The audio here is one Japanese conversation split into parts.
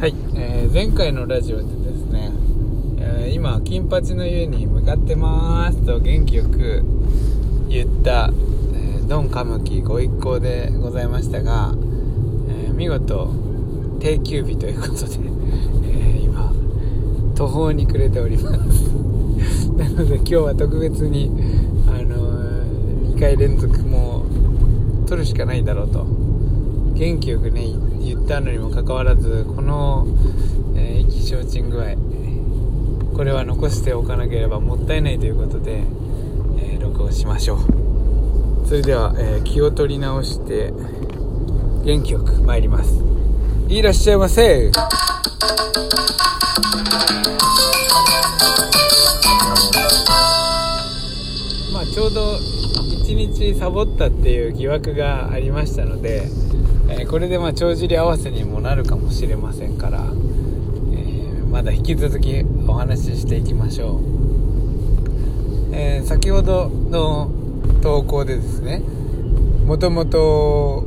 はい、えー前回のラジオでですね、えー今金八の湯に向かってますと元気よく言った、えードンカムキご一行でございましたが、えー見事定休日ということで、え今途方に暮れております。なので今日は特別にあの2回連続もう撮るしかないだろうと元気よくね言ったのにもかかわらずこの、えー意気消沈具合これは残しておかなければもったいないということで、えー録音しましょう。それでは、えー気を取り直して元気よく参ります。いらっしゃいませ。まあちょうど1日サボったっていう疑惑がありましたので、えーこれでまあ帳尻合わせにもなるかもしれませんから、えーまだ引き続きお話ししていきましょう、えー先ほどの投稿でですねもともと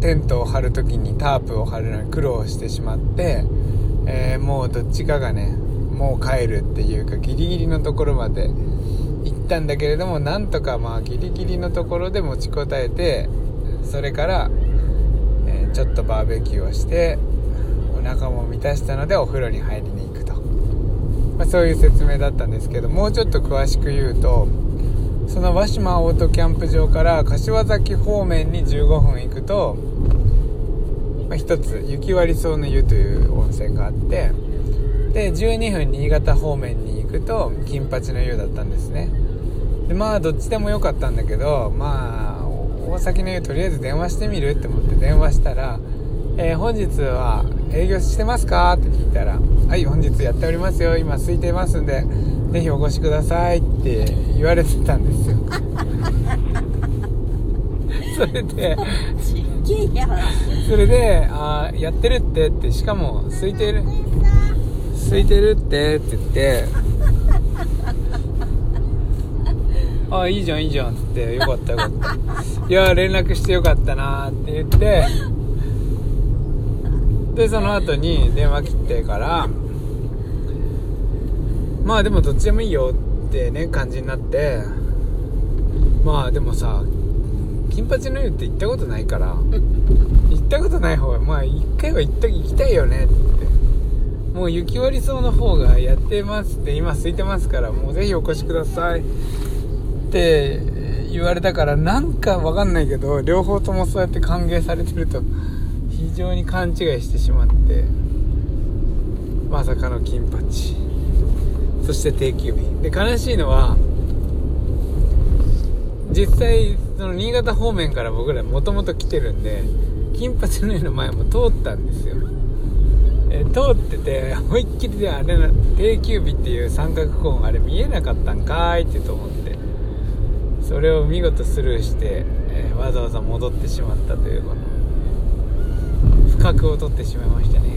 テントを張る時にタープを張るのに苦労してしまって、えもうどっちかがねもう帰るっていうかギリギリのところまで行ったんだけれどもなんとかまあギリギリのところで持ちこたえてそれから、ちょっとバーベキューをしてお腹も満たしたのでお風呂に入りに行くと、まあ、そういう説明だったんですけどもうちょっと詳しく言うとその和島オートキャンプ場から柏崎方面に15分行くと、まあ、一つ雪割草の湯という温泉があってで12分新潟方面に行くと金八の湯だったんですね。でまあどっちでもよかったんだけどまあ大崎の湯とりあえず電話してみるって思って電話したら「えー本日は営業してますか?」って聞いたら「はい本日やっておりますよ。今空いてますんでぜひお越しください」って言われてたんですよ。それでそれで「あーやってるって」ってしかも「空いてる空いてるって」って言って「ああいいじゃんいいじゃん」っつって「よかったよかった」「いや連絡してよかったな」って言ってでその後に電話切ってからまあでもどっちでもいいよってね感じになってまあでもさ金八の湯って行ったことないから行ったことない方がまあ一回は行った行きたいよねって。もう雪割り草の方がやってますって今空いてますからもうぜひお越しください。って言われたからなんかわかんないけど両方ともそうやって歓迎されてると非常に勘違いしてしまってまさかの金八。そして定休日。で悲しいのは実際その新潟方面から僕らもともと来てるんで金八の湯の前も通ったんですよ。え通ってて思いっきりであれな定休日っていう三角コーンあれ見えなかったんかいってと思って。それを見事スルーして、えーわざわざ戻ってしまったというこの不覚を取ってしまいましたね。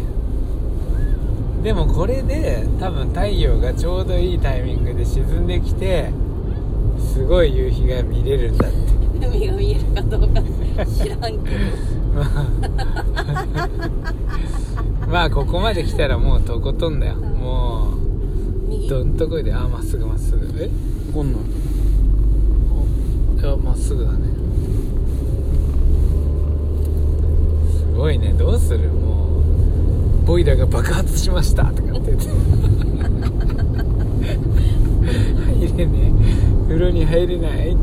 でもこれで多分太陽がちょうどいいタイミングで沈んできてすごい夕日が見れるんだって。海が見えるかどうか知らんけど。まあまあここまで来たらもうとことんだよ。もう右？どんとこいであまっすぐまっすぐ。え？こんなんいやまっすぐだね。すごいねどうする？もうボイラーが爆発しましたとかって言って。入れね風呂に入れないや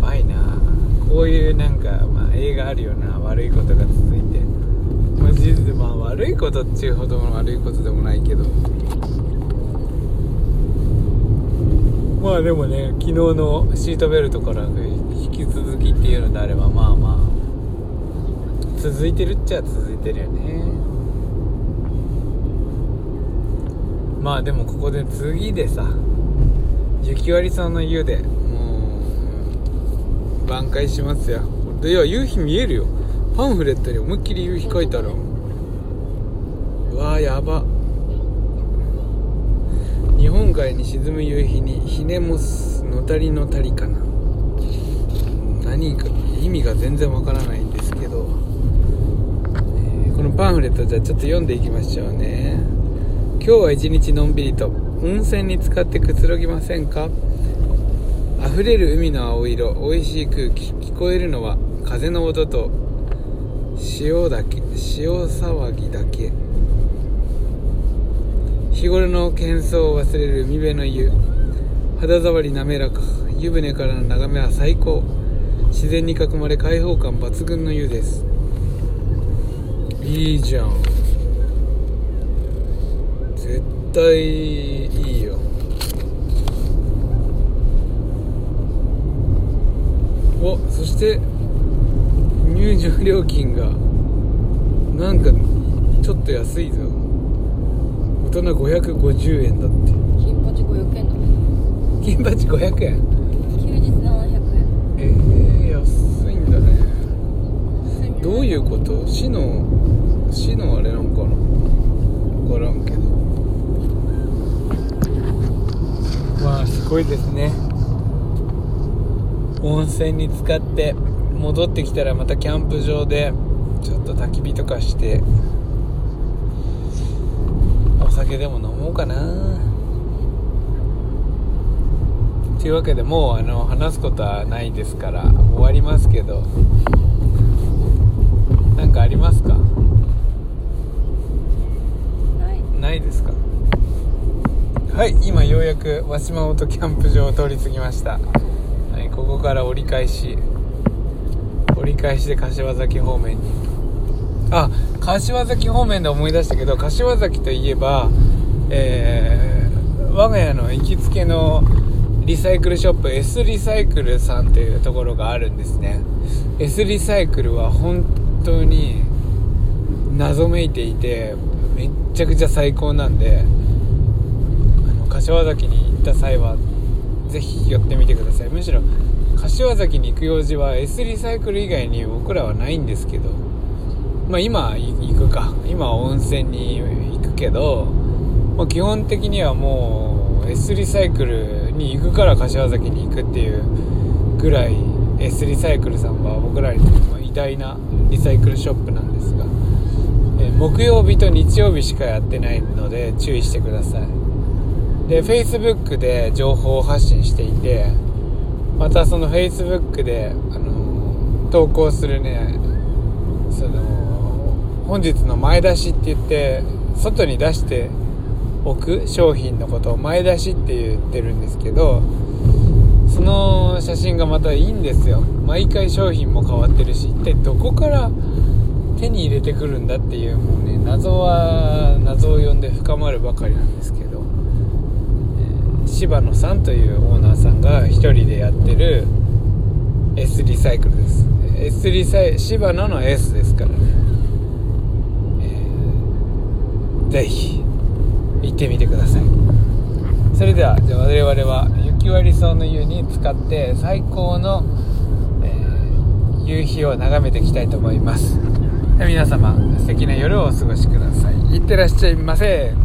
ばいな。こういうなんか、まあ、映画あるよな。悪いことが続いて。まあ事実でまあ悪いことっていうほどの悪いことでもないけど。まあでもね昨日のシートベルトから引き続きっていうのであればまあまあ続いてるっちゃ続いてるよね。まあでもここで次でさ雪割さんの湯でもう挽回しますよ。でいや夕日見えるよ。パンフレットに思いっきり夕日書いてあるうわーやば。日本海に沈む夕日にひねもすのたりのたりかな。何か意味が全然わからないんですけど、えーこのパンフレットじゃあちょっと読んでいきましょうね。今日は一日のんびりと温泉に浸かってくつろぎませんか？溢れる海の青色美味しい空気聞こえるのは風の音と潮だけ潮騒ぎだけ。日頃の喧騒を忘れる海辺の湯。肌触り滑らか。湯船からの眺めは最高。自然に囲まれ開放感抜群の湯です。いいじゃん。絶対いいよ。おそして入場料金がなんかちょっと安いぞ。大人550円だって。金八500円だ。ね金鉢500円？休日700円。えー、安いんだね。どういうこと？市の市のあれなんかな？分からんけど。わあすごいですね。温泉に浸かって戻ってきたらまたキャンプ場でちょっと焚き火とかしてお酒でも飲もうかな。というわけでもうあの話すことはないですから終わりますけど。何かありますか？ない。ですか？はい今ようやく和島本キャンプ場を通り過ぎました、はい、ここから折り返し折り返しで柏崎方面にあ柏崎方面で思い出したけど柏崎といえばえー我が家の行きつけのリサイクルショップ S リサイクルさんというところがあるんですね。S リサイクルは本当に謎めいていてめっちゃくちゃ最高なんであの柏崎に行った際はぜひ寄ってみてください。むしろ柏崎に行く用事は S リサイクル以外に僕らはないんですけどまあ今行くか。今は温泉に行くけど、まあ、基本的にはもう S リサイクルに行くから柏崎に行くっていうぐらい S リサイクルさんは僕らにとっても偉大なリサイクルショップなんですが、え木曜日と日曜日しかやってないので注意してください。で Facebook で情報を発信していてまたその Facebook で、あの投稿するねその本日の前出しって言って外に出しておく商品のことを前出しって言ってるんですけどその写真がまたいいんですよ。毎回商品も変わってるし一体どこから手に入れてくるんだっていうもうね謎は謎を呼んで深まるばかりなんですけど、えー柴野さんというオーナーさんが一人でやってる S リサイクルです。S リサイ柴野の S ですからね、えーぜひ行ってみてください。それではじゃあ我々は雪割り草の湯に使って最高の、えー夕日を眺めていきたいと思います。皆様素敵な夜をお過ごしください。いってらっしゃいませ「